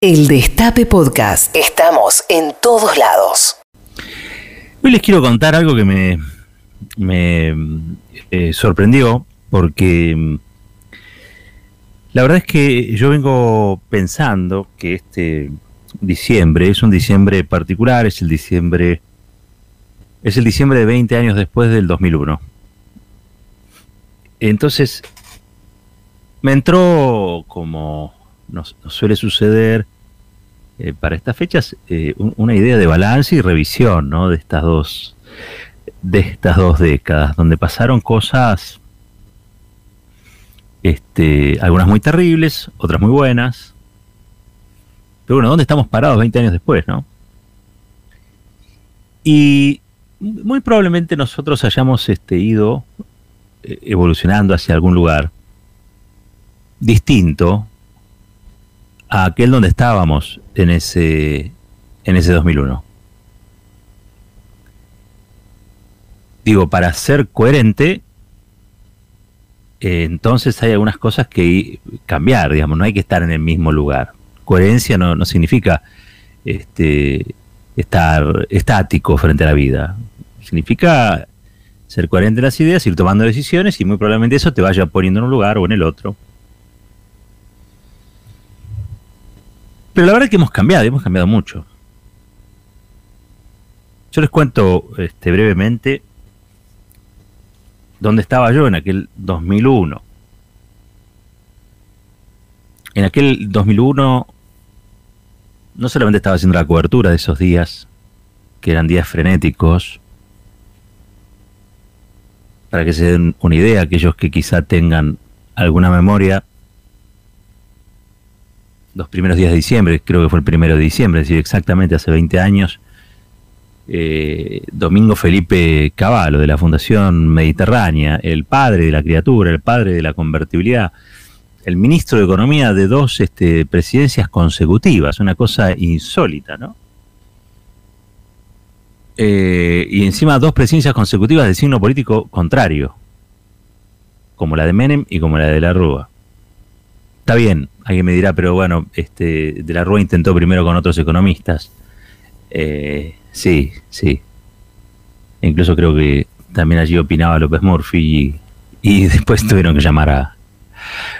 El Destape Podcast. Estamos en todos lados. Hoy les quiero contar algo que me, eh, sorprendió porque mm, la verdad es que yo vengo pensando que este diciembre es un diciembre particular, es el diciembre es el diciembre de 20 años después del 2001. Entonces me entró como nos, suele suceder eh, para estas fechas eh, una idea de balance y revisión ¿no? de estas dos de estas dos décadas donde pasaron cosas este, algunas muy terribles otras muy buenas pero bueno dónde estamos parados 20 años después no y muy probablemente nosotros hayamos este, ido eh, evolucionando hacia algún lugar distinto a aquel donde estábamos en ese, en ese 2001. Digo, para ser coherente, eh, entonces hay algunas cosas que cambiar, digamos, no hay que estar en el mismo lugar. Coherencia no, no significa este, estar estático frente a la vida. Significa ser coherente en las ideas, ir tomando decisiones y muy probablemente eso te vaya poniendo en un lugar o en el otro. Pero la verdad es que hemos cambiado, hemos cambiado mucho. Yo les cuento este, brevemente dónde estaba yo en aquel 2001. En aquel 2001 no solamente estaba haciendo la cobertura de esos días, que eran días frenéticos, para que se den una idea, aquellos que quizá tengan alguna memoria, los primeros días de diciembre, creo que fue el primero de diciembre, es decir, exactamente hace 20 años, eh, Domingo Felipe Cavallo, de la Fundación Mediterránea, el padre de la criatura, el padre de la convertibilidad, el ministro de Economía de dos este, presidencias consecutivas, una cosa insólita, ¿no? Eh, y encima dos presidencias consecutivas de signo político contrario, como la de Menem y como la de la Rúa. Está bien, alguien me dirá, pero bueno, este, de la Rúa intentó primero con otros economistas. Eh, sí, sí. Incluso creo que también allí opinaba López Murphy y, después tuvieron que llamar a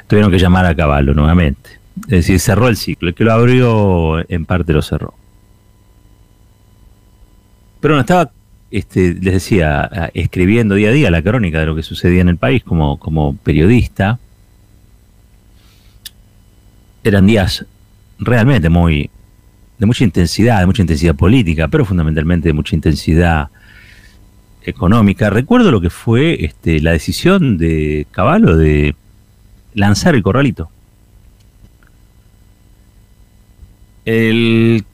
tuvieron que llamar a Caballo nuevamente. Es decir, cerró el ciclo. El que lo abrió en parte lo cerró. Pero bueno, estaba, este, les decía, escribiendo día a día la crónica de lo que sucedía en el país como, como periodista eran días realmente muy de mucha intensidad, de mucha intensidad política, pero fundamentalmente de mucha intensidad económica. Recuerdo lo que fue este, la decisión de Caballo de lanzar el corralito. El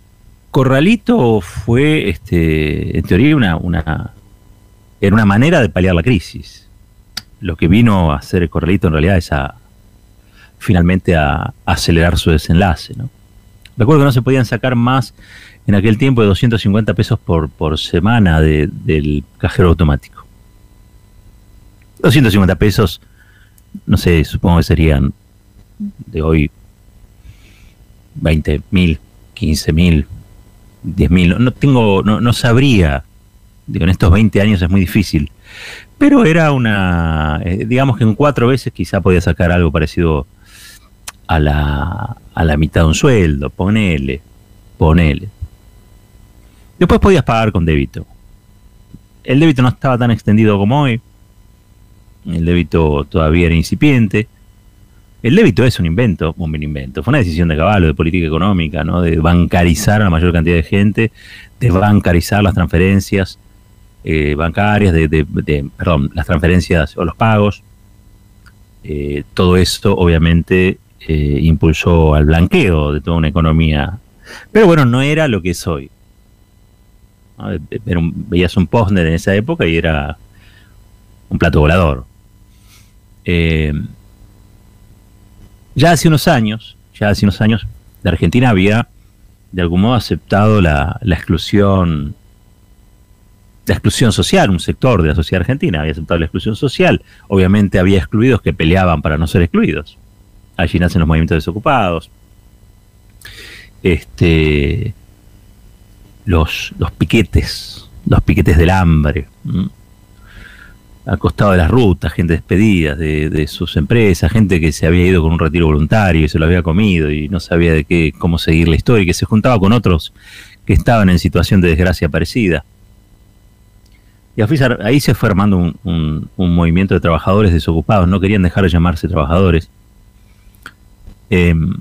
corralito fue, este, en teoría, una, una, era una manera de paliar la crisis. Lo que vino a hacer el corralito en realidad es a finalmente a, acelerar su desenlace. ¿no? Recuerdo que no se podían sacar más en aquel tiempo de 250 pesos por, semana del cajero automático. 250 pesos, no sé, supongo que serían de hoy 20 mil, 15 mil, 10 mil. No, tengo, no, no sabría, digo, en estos 20 años es muy difícil. Pero era una, eh, digamos que en cuatro veces quizá podía sacar algo parecido a la, a la mitad de un sueldo, ponele, ponele. Después podías pagar con débito. El débito no estaba tan extendido como hoy. El débito todavía era incipiente. El débito es un invento, un invento. Fue una decisión de caballo, de política económica, ¿no? de bancarizar a la mayor cantidad de gente, de bancarizar las transferencias eh, bancarias, de, de, perdón, las transferencias o los pagos. Eh, todo esto, obviamente, eh, impulsó al blanqueo de toda una economía. Pero bueno, no era lo que es hoy. veías un postner en esa época y era un plato volador. Eh, ya hace unos años, ya hace unos años, la Argentina había de algún modo aceptado la, la exclusión la exclusión social, un sector de la sociedad argentina había aceptado la exclusión social, obviamente había excluidos que peleaban para no ser excluidos allí nacen los movimientos desocupados. este, los, los piquetes, los piquetes del hambre, al costado de las rutas, gente despedida de, de, sus empresas, gente que se había ido con un retiro voluntario y se lo había comido y no sabía de qué, cómo seguir la historia y que se juntaba con otros que estaban en situación de desgracia parecida. Y ahí se fue armando un, movimiento de trabajadores desocupados, no querían dejar de llamarse trabajadores. Em,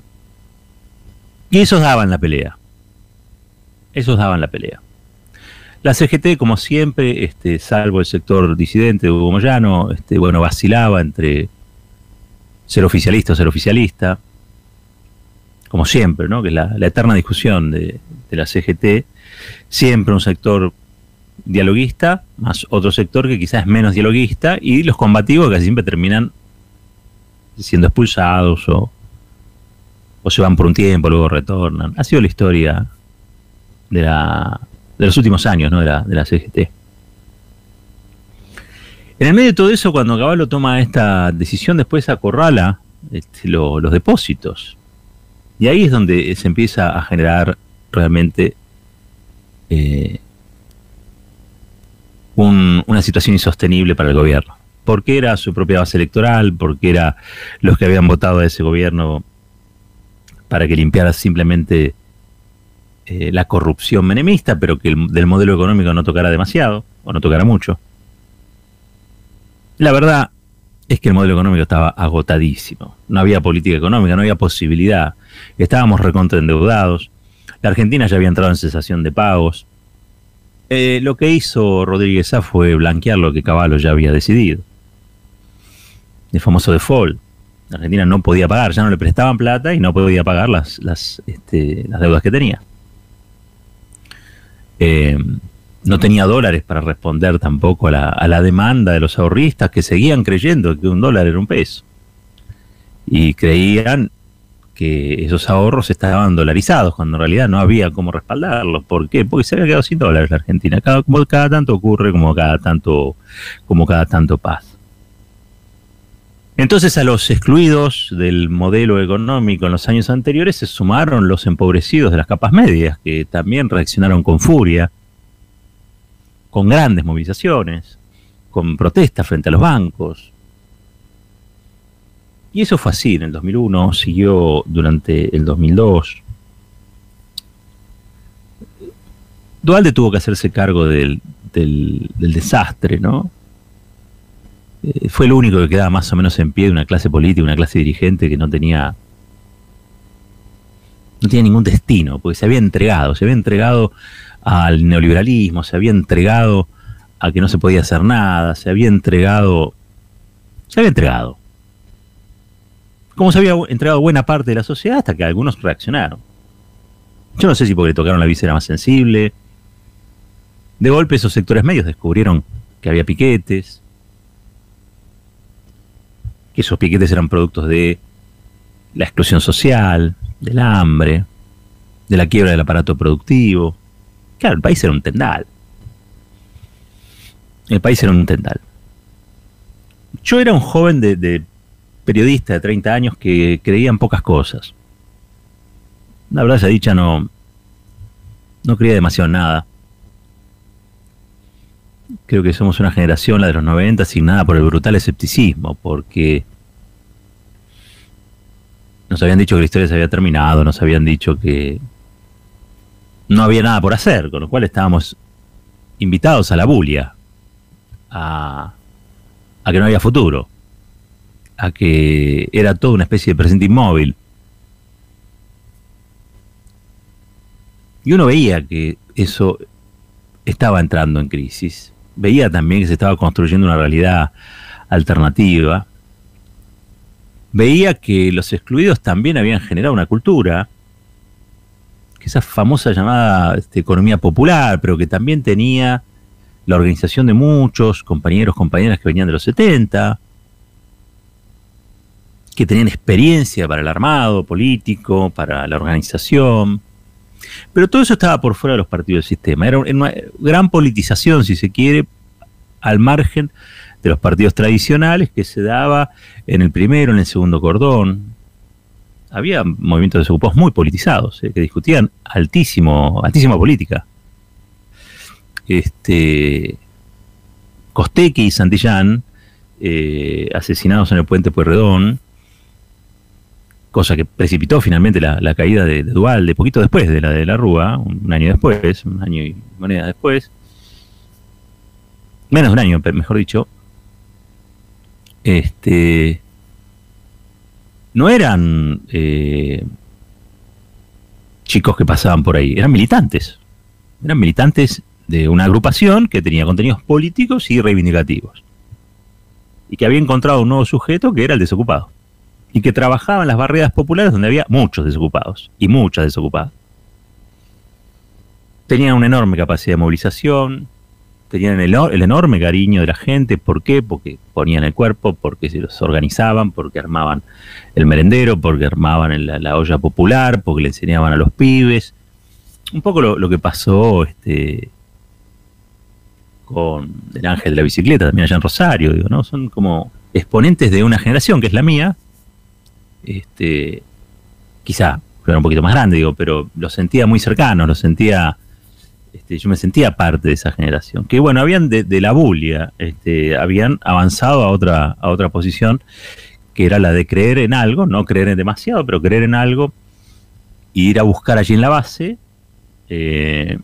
y esos daban la pelea. Esos daban la pelea. La CGT, como siempre, este, salvo el sector disidente de Hugo Moyano, este, bueno, vacilaba entre ser oficialista o ser oficialista, como siempre, ¿no? que es la, eterna discusión de, de la CGT, siempre un sector dialoguista, más otro sector que quizás es menos dialoguista, y los combativos que siempre terminan siendo expulsados o, o se van por un tiempo, luego retornan. Ha sido la historia de, la, de los últimos años ¿no? de, la, de la CGT. En el medio de todo eso, cuando Caballo toma esta decisión, después acorrala este, los depósitos. Y ahí es donde se empieza a generar realmente eh, una situación insostenible para el gobierno. Porque era su propia base electoral, porque era los que habían votado a ese gobierno para que limpiara simplemente eh, la corrupción menemista, pero que el, del modelo económico no tocara demasiado, o no tocara mucho. La verdad es que el modelo económico estaba agotadísimo. No había política económica, no había posibilidad. Estábamos recontra endeudados. La Argentina ya había entrado en cesación de pagos. Eh, lo que hizo Rodríguez A fue blanquear lo que Caballo ya había decidido. El famoso default. La Argentina no podía pagar, ya no le prestaban plata y no podía pagar las, las, este, deudas que tenía. Eh, no tenía dólares para responder tampoco a la, a la, demanda de los ahorristas que seguían creyendo que un dólar era un peso. Y creían que esos ahorros estaban dolarizados, cuando en realidad no había cómo respaldarlos. ¿Por qué? Porque se había quedado sin dólares la Argentina. Cada, como cada tanto ocurre, como cada tanto, como cada tanto pasa. Entonces a los excluidos del modelo económico en los años anteriores se sumaron los empobrecidos de las capas medias, que también reaccionaron con furia, con grandes movilizaciones, con protestas frente a los bancos, y eso fue así en el 2001, siguió durante el 2002. Dualde tuvo que hacerse cargo del, desastre, ¿no? Eh, fue el único que quedaba más o menos en pie de una clase política, una clase dirigente que no tenía no tenía ningún destino, porque se había entregado, se había entregado al neoliberalismo, se había entregado a que no se podía hacer nada, se había entregado, se había entregado como se había entregado buena parte de la sociedad hasta que algunos reaccionaron. Yo no sé si porque le tocaron la visera más sensible. De golpe esos sectores medios descubrieron que había piquetes, que esos piquetes eran productos de la exclusión social, del hambre, de la quiebra del aparato productivo. Claro, el país era un tendal. El país era un tendal. Yo era un joven de, periodista de 30 años que creían pocas cosas. La verdad, esa dicha no, no creía demasiado en nada. Creo que somos una generación, la de los 90, asignada por el brutal escepticismo, porque nos habían dicho que la historia se había terminado, nos habían dicho que no había nada por hacer, con lo cual estábamos invitados a la bulia, a, a que no había futuro a que era toda una especie de presente inmóvil. Y uno veía que eso estaba entrando en crisis. Veía también que se estaba construyendo una realidad alternativa. Veía que los excluidos también habían generado una cultura, que esa famosa llamada este, economía popular, pero que también tenía la organización de muchos compañeros, compañeras que venían de los 70, que tenían experiencia para el armado político, para la organización. Pero todo eso estaba por fuera de los partidos del sistema. Era una gran politización, si se quiere, al margen de los partidos tradicionales que se daba en el primero, en el segundo cordón, había movimientos desocupados muy politizados, eh, que discutían altísimo, altísima política. Este, Costequi y Santillán, eh, asesinados en el puente Pueyrredón, cosa que precipitó finalmente la, caída de, de, de poquito después de la de la Rúa, un, año después, un año y moneda después, menos de un año, mejor dicho, este, no eran eh, chicos que pasaban por ahí, eran militantes, eran militantes de una agrupación que tenía contenidos políticos y reivindicativos, y que había encontrado un nuevo sujeto que era el desocupado y que trabajaba en las barriadas populares donde había muchos desocupados y muchas desocupadas. Tenían una enorme capacidad de movilización, tenían el, enorme cariño de la gente. ¿Por qué? Porque ponían el cuerpo, porque se los organizaban, porque armaban el merendero, porque armaban la, olla popular, porque le enseñaban a los pibes. Un poco lo, que pasó este, con el ángel de la bicicleta, también allá en Rosario, digo, ¿no? Son como exponentes de una generación que es la mía, este, quizá era un poquito más grande, digo, pero lo sentía muy cercano, lo sentía, este, yo me sentía parte de esa generación. Que bueno, habían de, la bulia, este, habían avanzado a otra, a otra posición, que era la de creer en algo, no creer en demasiado, pero creer en algo, e ir a buscar allí en la base eh,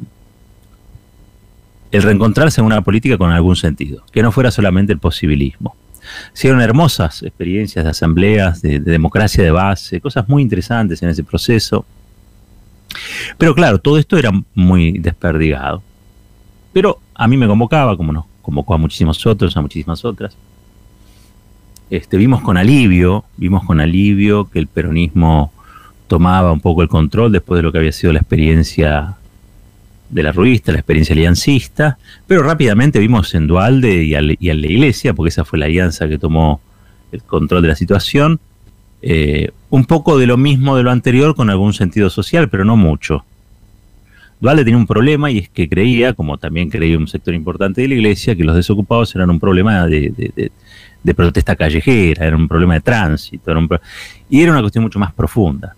el reencontrarse en una política con algún sentido, que no fuera solamente el posibilismo. Hicieron hermosas experiencias de asambleas, de, democracia de base, cosas muy interesantes en ese proceso. Pero claro, todo esto era muy desperdigado. Pero a mí me convocaba, como nos convocó a muchísimos otros, a muchísimas otras. Este, vimos con alivio, vimos con alivio que el peronismo tomaba un poco el control después de lo que había sido la experiencia de la ruista, la experiencia aliancista, pero rápidamente vimos en Dualde y, a la Iglesia, porque esa fue la alianza que tomó el control de la situación, eh, un poco de lo mismo de lo anterior con algún sentido social, pero no mucho. Dualde tenía un problema y es que creía, como también creía un sector importante de la Iglesia, que los desocupados eran un problema de, protesta callejera, era un problema de tránsito, y era una cuestión mucho más profunda.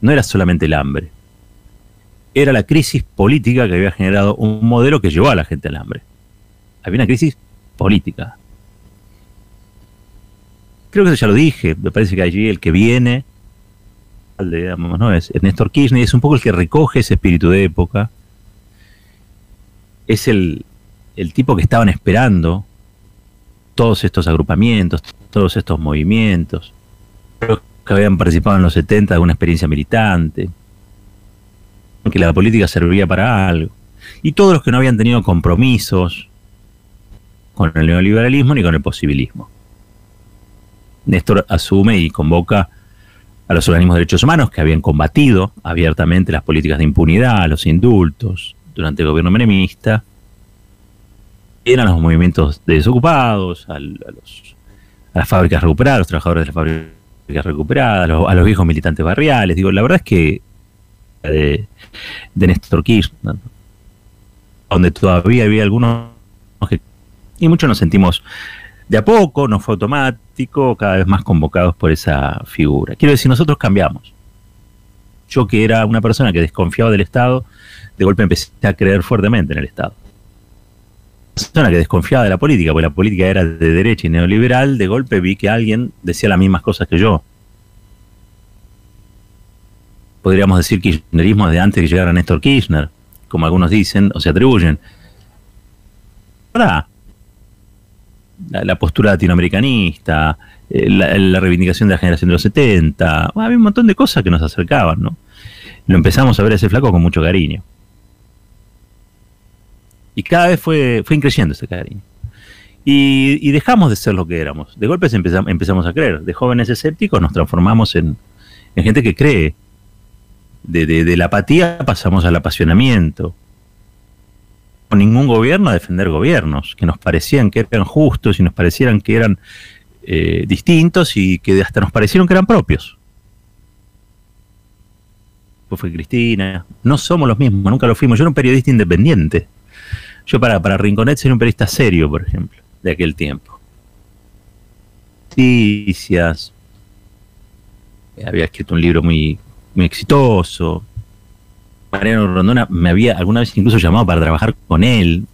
No era solamente el hambre era la crisis política que había generado un modelo que llevó a la gente al hambre. Había una crisis política. Creo que eso ya lo dije, me parece que allí el que viene, digamos, ¿no? es Néstor Kirchner, es un poco el que recoge ese espíritu de época. Es el, el tipo que estaban esperando todos estos agrupamientos, todos estos movimientos, que habían participado en los 70 de una experiencia militante que la política servía para algo. Y todos los que no habían tenido compromisos con el neoliberalismo ni con el posibilismo. Néstor asume y convoca a los organismos de derechos humanos que habían combatido abiertamente las políticas de impunidad, los indultos durante el gobierno menemista, eran los movimientos de desocupados, a, los, a las fábricas recuperadas, a los trabajadores de las fábricas recuperadas, a los viejos militantes barriales. Digo, la verdad es que de, de Néstor Kirchner, donde todavía había algunos que, y muchos nos sentimos de a poco, no fue automático, cada vez más convocados por esa figura. Quiero decir, nosotros cambiamos. Yo que era una persona que desconfiaba del Estado, de golpe empecé a creer fuertemente en el Estado. Una persona que desconfiaba de la política, porque la política era de derecha y neoliberal, de golpe vi que alguien decía las mismas cosas que yo podríamos decir kirchnerismo de antes que llegara Néstor Kirchner, como algunos dicen o se atribuyen. La, postura latinoamericanista, eh, la, reivindicación de la generación de los 70, había un montón de cosas que nos acercaban, ¿no? Lo empezamos a ver a ese flaco con mucho cariño. Y cada vez fue, fue increciendo ese cariño. Y, dejamos de ser lo que éramos. De golpe empezamos, a creer. De jóvenes escépticos nos transformamos en gente que cree de, la apatía pasamos al apasionamiento. Con ningún gobierno a defender gobiernos, que nos parecían que eran justos y nos parecieran que eran eh, distintos y que hasta nos parecieron que eran propios. Pues fue Cristina. No somos los mismos, nunca lo fuimos. Yo era un periodista independiente. Yo para, para Rinconet era un periodista serio, por ejemplo, de aquel tiempo. Noticias, había escrito un libro muy, muy exitoso. Mariano Rondona me había alguna vez incluso llamado para trabajar con él,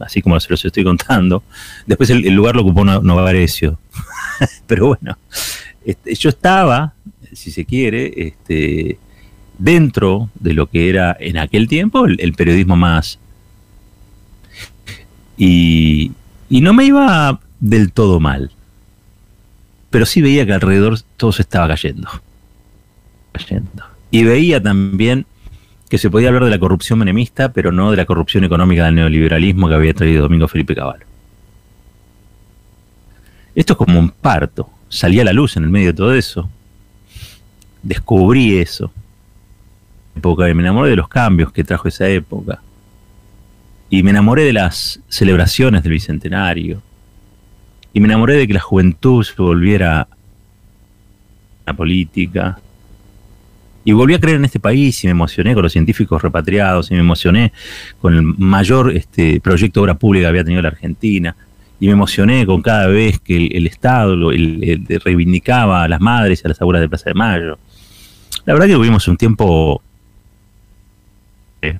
así como se los estoy contando. Después el, lugar lo ocupó Novarecio. Pero bueno, este, yo estaba, si se quiere, este, dentro de lo que era en aquel tiempo el, periodismo más... Y, y no me iba del todo mal, pero sí veía que alrededor todo se estaba cayendo. Y veía también que se podía hablar de la corrupción menemista, pero no de la corrupción económica del neoliberalismo que había traído Domingo Felipe Caballo. Esto es como un parto. Salía a la luz en el medio de todo eso. Descubrí eso. Época me enamoré de los cambios que trajo esa época. Y me enamoré de las celebraciones del bicentenario. Y me enamoré de que la juventud se volviera a la política y volví a creer en este país y me emocioné con los científicos repatriados y me emocioné con el mayor este, proyecto de obra pública que había tenido la Argentina. Y me emocioné con cada vez que el, Estado reivindicaba a las madres y a las abuelas de Plaza de Mayo. La verdad que tuvimos un tiempo, eh,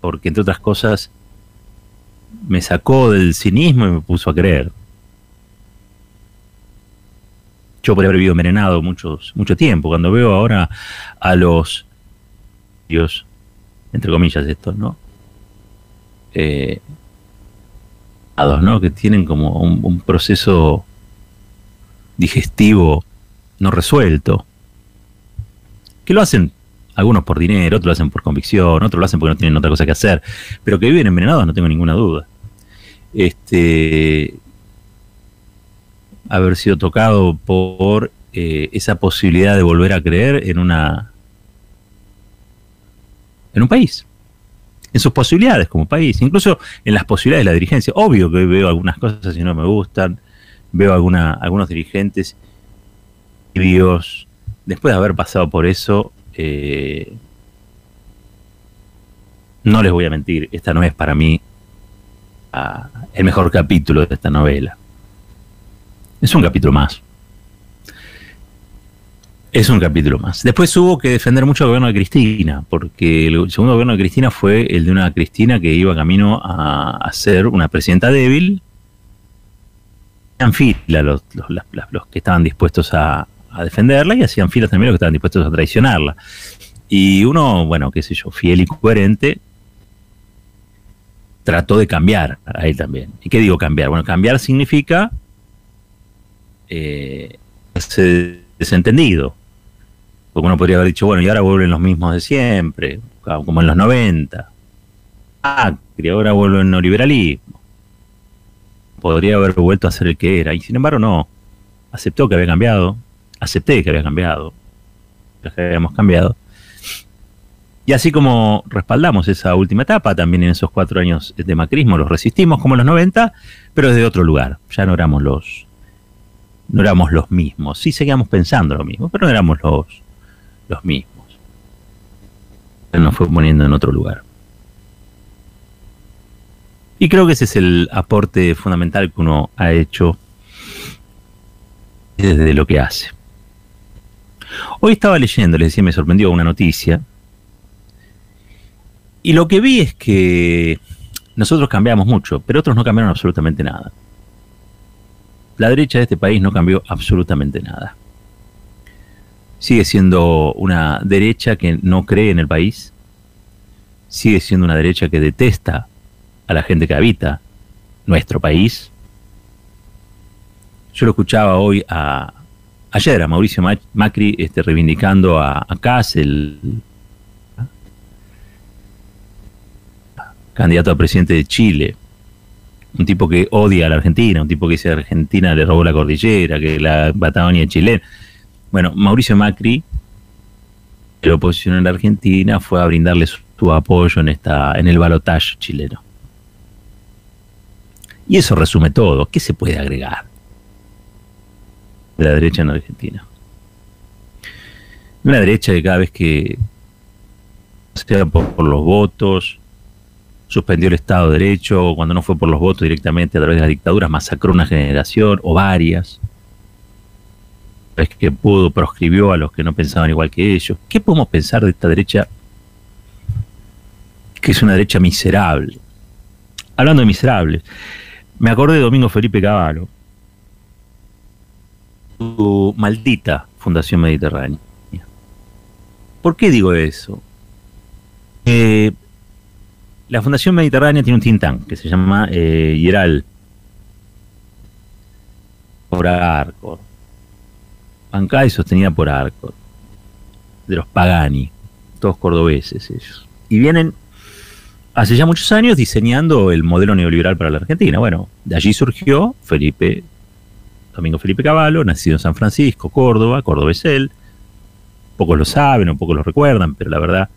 porque entre otras cosas, me sacó del cinismo y me puso a creer. Yo podría haber vivido envenenado muchos, mucho tiempo. Cuando veo ahora a los Dios, entre comillas estos, ¿no? Eh, ¿no? Que tienen como un, proceso digestivo no resuelto. Que lo hacen algunos por dinero, otros lo hacen por convicción, otros lo hacen porque no tienen otra cosa que hacer, pero que viven envenenados no tengo ninguna duda. Este, haber sido tocado por eh, esa posibilidad de volver a creer en una en un país, en sus posibilidades como país, incluso en las posibilidades de la dirigencia. Obvio que veo algunas cosas y no me gustan, veo alguna, algunos dirigentes Dios, después de haber pasado por eso, eh, no les voy a mentir, esta no es para mí ah, el mejor capítulo de esta novela. Es un capítulo más. Es un capítulo más. Después hubo que defender mucho el gobierno de Cristina, porque el segundo gobierno de Cristina fue el de una Cristina que iba camino a, ser una presidenta débil. Hacían fila los, que estaban dispuestos a, a, defenderla y hacían fila también los que estaban dispuestos a traicionarla. Y uno, bueno, qué sé yo, fiel y coherente, trató de cambiar a él también. ¿Y qué digo cambiar? Bueno, cambiar significa eh, desentendido. Porque uno podría haber dicho, bueno, y ahora vuelven los mismos de siempre, como en los 90. Ah, ahora vuelven neoliberalismo. Podría haber vuelto a ser el que era. Y sin embargo, no. Aceptó que había cambiado. Acepté que había cambiado. Que habíamos cambiado. Y así como respaldamos esa última etapa, también en esos cuatro años de macrismo los resistimos como en los 90, pero desde otro lugar. Ya no éramos los, no éramos los mismos. Sí seguíamos pensando lo mismo, pero no éramos los, los mismos. Nos fue poniendo en otro lugar. Y creo que ese es el aporte fundamental que uno ha hecho desde lo que hace. Hoy estaba leyendo, les decía, me sorprendió una noticia. Y lo que vi es que nosotros cambiamos mucho, pero otros no cambiaron absolutamente nada la derecha de este país no cambió absolutamente nada. Sigue siendo una derecha que no cree en el país, sigue siendo una derecha que detesta a la gente que habita nuestro país. Yo lo escuchaba hoy a ayer a Mauricio Macri este, reivindicando a, a el candidato a presidente de Chile, un tipo que odia a la Argentina, un tipo que dice Argentina le robó la cordillera, que la Patagonia chilena. Bueno, Mauricio Macri, la oposición en la Argentina, fue a brindarle su, apoyo en, esta, en el balotaje chileno. Y eso resume todo. ¿Qué se puede agregar de la derecha en Argentina? Una derecha que cada vez que sea por los votos, suspendió el Estado de Derecho, cuando no fue por los votos directamente a través de las dictaduras, masacró una generación o varias. es que pudo, proscribió a los que no pensaban igual que ellos. ¿Qué podemos pensar de esta derecha que es una derecha miserable? Hablando de miserables, me acordé de Domingo Felipe Cavallo, su maldita Fundación Mediterránea. ¿Por qué digo eso? Eh, la Fundación Mediterránea tiene un think que se llama eh, Hieral. Por Arco. Bancada y sostenida por Arco. De los Pagani. Todos cordobeses ellos. Y vienen hace ya muchos años diseñando el modelo neoliberal para la Argentina. Bueno, de allí surgió Felipe, Domingo Felipe Cavallo, nacido en San Francisco, Córdoba, cordobés él. Pocos lo saben o pocos lo recuerdan, pero la verdad,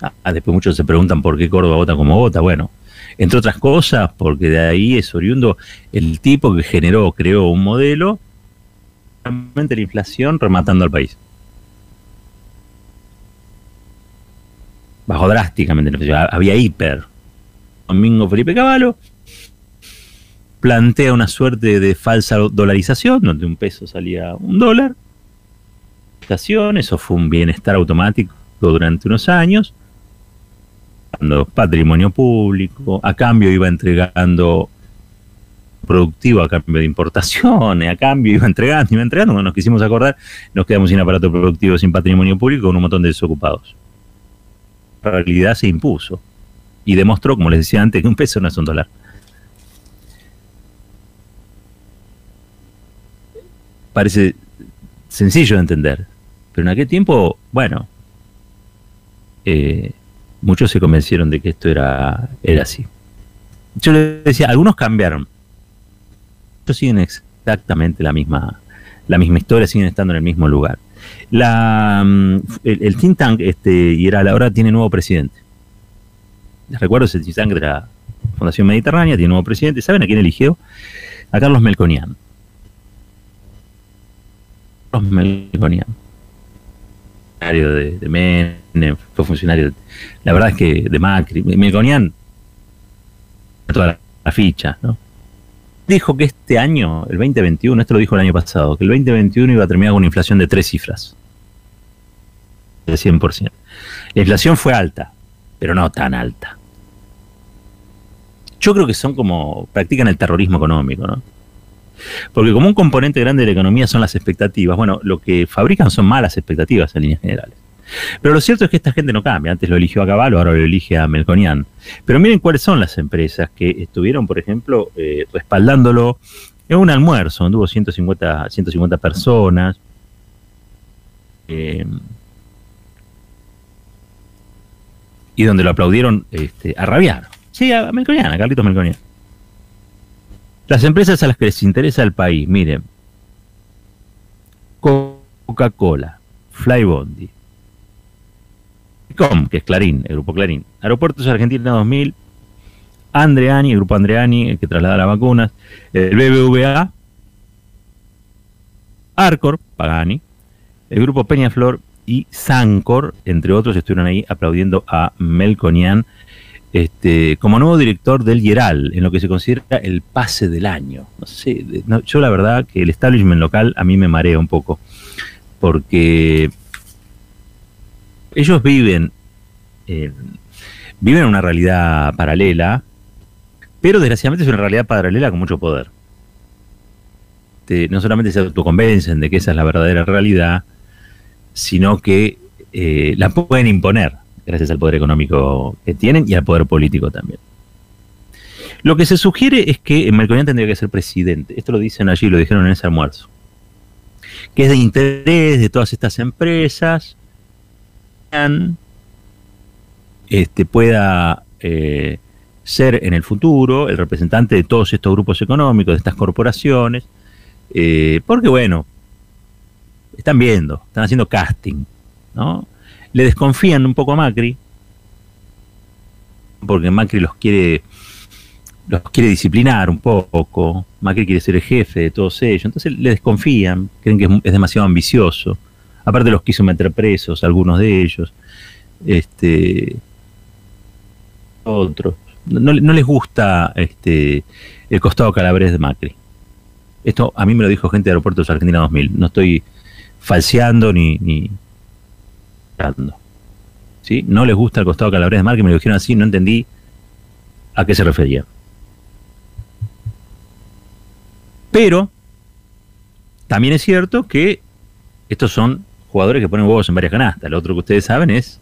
ah, después muchos se preguntan por qué Córdoba vota como vota. Bueno, entre otras cosas, porque de ahí es oriundo el tipo que generó, creó un modelo, realmente la inflación rematando al país. bajó drásticamente la inflación. Había hiper. Domingo Felipe Cavallo plantea una suerte de falsa dolarización, donde un peso salía un dólar. Eso fue un bienestar automático durante unos años. Dando patrimonio público, a cambio iba entregando productivo a cambio de importaciones, a cambio iba entregando, iba entregando. Cuando nos quisimos acordar, nos quedamos sin aparato productivo, sin patrimonio público, con un montón de desocupados realidad se impuso y demostró, como les decía antes, que un peso no es un dólar. Parece sencillo de entender, pero en aquel tiempo, bueno, eh, muchos se convencieron de que esto era, era así. Yo les decía, algunos cambiaron. Ellos siguen exactamente la misma, la misma historia, siguen estando en el mismo lugar. La, mm, el, think tank este, y era ahora tiene nuevo presidente. Les recuerdo, ese think tank de la Fundación Mediterránea tiene nuevo presidente. ¿Saben a quién eligió? A Carlos Melconian. Carlos Melconian. Funcionario de, de Menem, fue funcionario, la verdad es que de Macri. Melconian, toda la, ficha, ¿no? dijo que este año, el 2021, esto lo dijo el año pasado, que el 2021 iba a terminar con una inflación de tres cifras. De 100%. La inflación fue alta, pero no tan alta. Yo creo que son como, practican el terrorismo económico, ¿no? Porque como un componente grande de la economía son las expectativas, bueno, lo que fabrican son malas expectativas en líneas generales. Pero lo cierto es que esta gente no cambia. Antes lo eligió a Caballo, ahora lo elige a Melconian. Pero miren cuáles son las empresas que estuvieron, por ejemplo, eh, respaldándolo en un almuerzo, donde hubo 150, 150 personas. Eh, y donde lo aplaudieron este, a rabiar. Sí, a Melconian, a Carlitos Melconian. Las empresas a las que les interesa el país, miren. Coca-Cola, Flybondi, Com, que es Clarín, el grupo Clarín. Aeropuertos Argentina 2000, Andreani, el grupo Andreani, el que traslada las vacunas, el BBVA, Arcor, Pagani, el grupo Peñaflor y Sancor, entre otros, estuvieron ahí aplaudiendo a Melconian este, como nuevo director del Yeral, en lo que se considera el pase del año. No sé, yo la verdad que el establishment local a mí me marea un poco, porque ellos viven, eh, viven en una realidad paralela, pero desgraciadamente es una realidad paralela con mucho poder. no solamente se autoconvencen de que esa es la verdadera realidad, sino que eh, la pueden imponer gracias al poder económico que tienen y al poder político también. Lo que se sugiere es que Melconian tendría que ser presidente. Esto lo dicen allí, lo dijeron en ese almuerzo. Que es de interés de todas estas empresas este, pueda eh, ser en el futuro el representante de todos estos grupos económicos, de estas corporaciones, eh, porque bueno, están viendo, están haciendo casting, ¿no? Le desconfían un poco a Macri, porque Macri los quiere los quiere disciplinar un poco, Macri quiere ser el jefe de todos ellos, entonces le desconfían, creen que es demasiado ambicioso. Aparte los quiso meter presos, algunos de ellos. Este, otros. No, les gusta este, el costado calabres de Macri. Esto a mí me lo dijo gente de Aeropuertos Argentina 2000. No estoy falseando ni... ni ¿Sí? No les gusta el costado Calabres de Mar, que me lo dijeron así, no entendí a qué se refería. Pero también es cierto que estos son jugadores que ponen huevos en varias canastas. Lo otro que ustedes saben es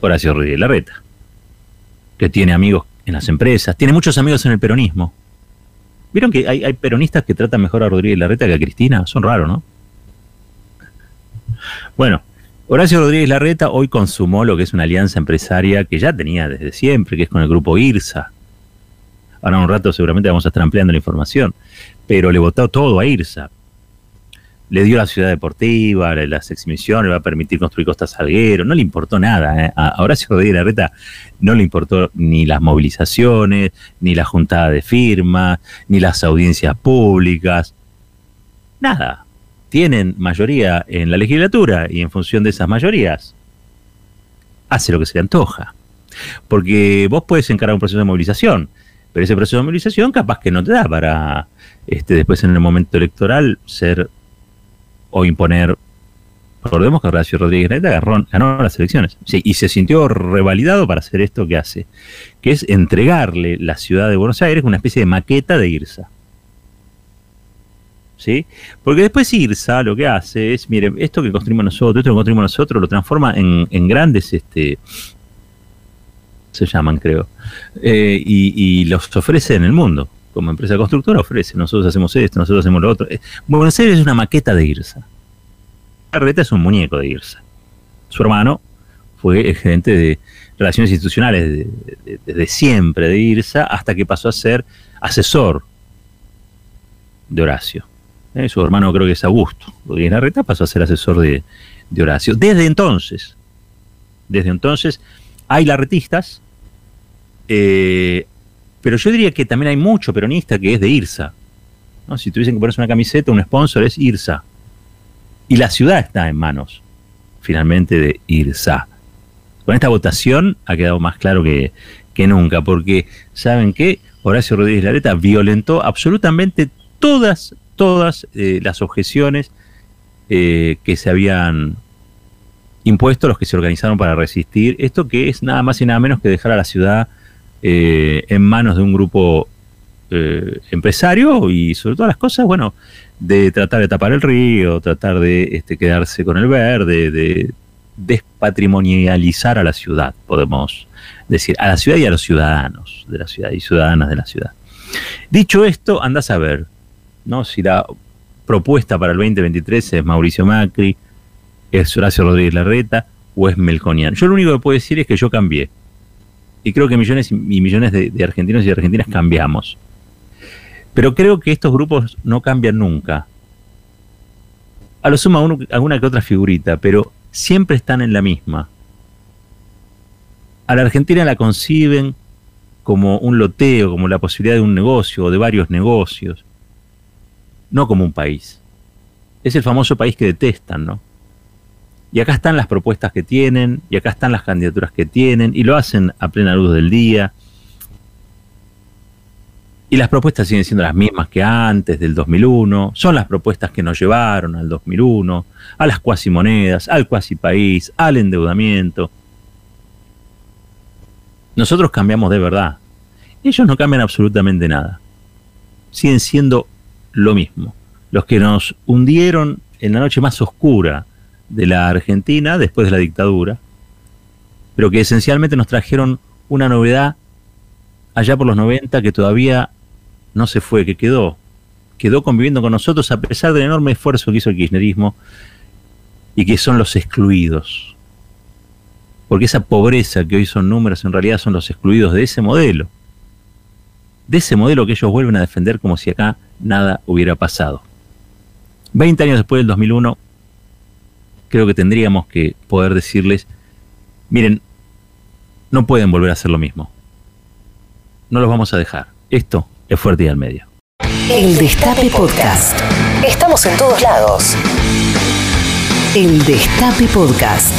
Horacio Rodríguez Larreta, que tiene amigos en las empresas, tiene muchos amigos en el peronismo. ¿Vieron que hay, peronistas que tratan mejor a Rodríguez Larreta que a Cristina? Son raros, ¿no? Bueno, Horacio Rodríguez Larreta hoy consumó lo que es una alianza empresaria que ya tenía desde siempre, que es con el grupo IRSA. Ahora un rato seguramente vamos a estar ampliando la información, pero le votó todo a IRSA le dio la ciudad deportiva, las exhibiciones, le va a permitir construir Costa Salguero, no le importó nada. ¿eh? A Horacio Rodríguez Larreta no le importó ni las movilizaciones, ni la juntada de firmas, ni las audiencias públicas, nada. Tienen mayoría en la legislatura y en función de esas mayorías hace lo que se le antoja. Porque vos puedes encarar un proceso de movilización, pero ese proceso de movilización capaz que no te da para este, después en el momento electoral ser o imponer. Recordemos que Horacio Rodríguez Larreta ganó, las elecciones y se sintió revalidado para hacer esto que hace, que es entregarle la ciudad de Buenos Aires una especie de maqueta de IRSA. ¿Sí? Porque después IRSA lo que hace es, miren, esto que construimos nosotros, esto que construimos nosotros, lo transforma en, grandes, este, se llaman creo, eh, y, los ofrece en el mundo como empresa constructora ofrece, nosotros hacemos esto, nosotros hacemos lo otro. Eh, Buenos Aires es una maqueta de IRSA. Carreta es un muñeco de IRSA. Su hermano fue el gerente de relaciones institucionales desde siempre de IRSA hasta que pasó a ser asesor de Horacio. Su hermano creo que es Augusto. Rodríguez Larreta pasó a ser asesor de, de Horacio. Desde entonces, desde entonces, hay larretistas, eh, pero yo diría que también hay mucho peronista que es de IRSA. ¿no? Si tuviesen que ponerse una camiseta, un sponsor es IRSA. Y la ciudad está en manos, finalmente, de IRSA. Con esta votación ha quedado más claro que, nunca, porque, ¿saben qué? Horacio Rodríguez Lareta violentó absolutamente todas, todas eh, las objeciones eh, que se habían impuesto los que se organizaron para resistir esto que es nada más y nada menos que dejar a la ciudad eh, en manos de un grupo empresario y sobre todas las cosas, bueno, de tratar de tapar el río, tratar de este, quedarse con el verde, de despatrimonializar a la ciudad, podemos decir, a la ciudad y a los ciudadanos de la ciudad y ciudadanas de la ciudad. Dicho esto, andás a ver, ¿no? Si la propuesta para el 2023 es Mauricio Macri, es Horacio Rodríguez Larreta o es Melconian. Yo lo único que puedo decir es que yo cambié y creo que millones y millones de, argentinos y argentinas cambiamos. Pero creo que estos grupos no cambian nunca. A lo suma alguna que otra figurita, pero siempre están en la misma. A la Argentina la conciben como un loteo, como la posibilidad de un negocio o de varios negocios, no como un país. Es el famoso país que detestan, ¿no? Y acá están las propuestas que tienen, y acá están las candidaturas que tienen, y lo hacen a plena luz del día. Y las propuestas siguen siendo las mismas que antes del 2001, son las propuestas que nos llevaron al 2001, a las cuasimonedas, al cuasi país, al endeudamiento. Nosotros cambiamos de verdad. Ellos no cambian absolutamente nada. Siguen siendo lo mismo. Los que nos hundieron en la noche más oscura de la Argentina después de la dictadura, pero que esencialmente nos trajeron una novedad allá por los 90 que todavía no se fue, que quedó, quedó conviviendo con nosotros a pesar del enorme esfuerzo que hizo el kirchnerismo y que son los excluidos. Porque esa pobreza que hoy son números en realidad son los excluidos de ese modelo. De ese modelo que ellos vuelven a defender como si acá nada hubiera pasado. Veinte años después del 2001, creo que tendríamos que poder decirles, miren, no pueden volver a hacer lo mismo. No los vamos a dejar. Esto es fuerte y al medio. El Destape Podcast. Estamos en todos lados. El Destape Podcast.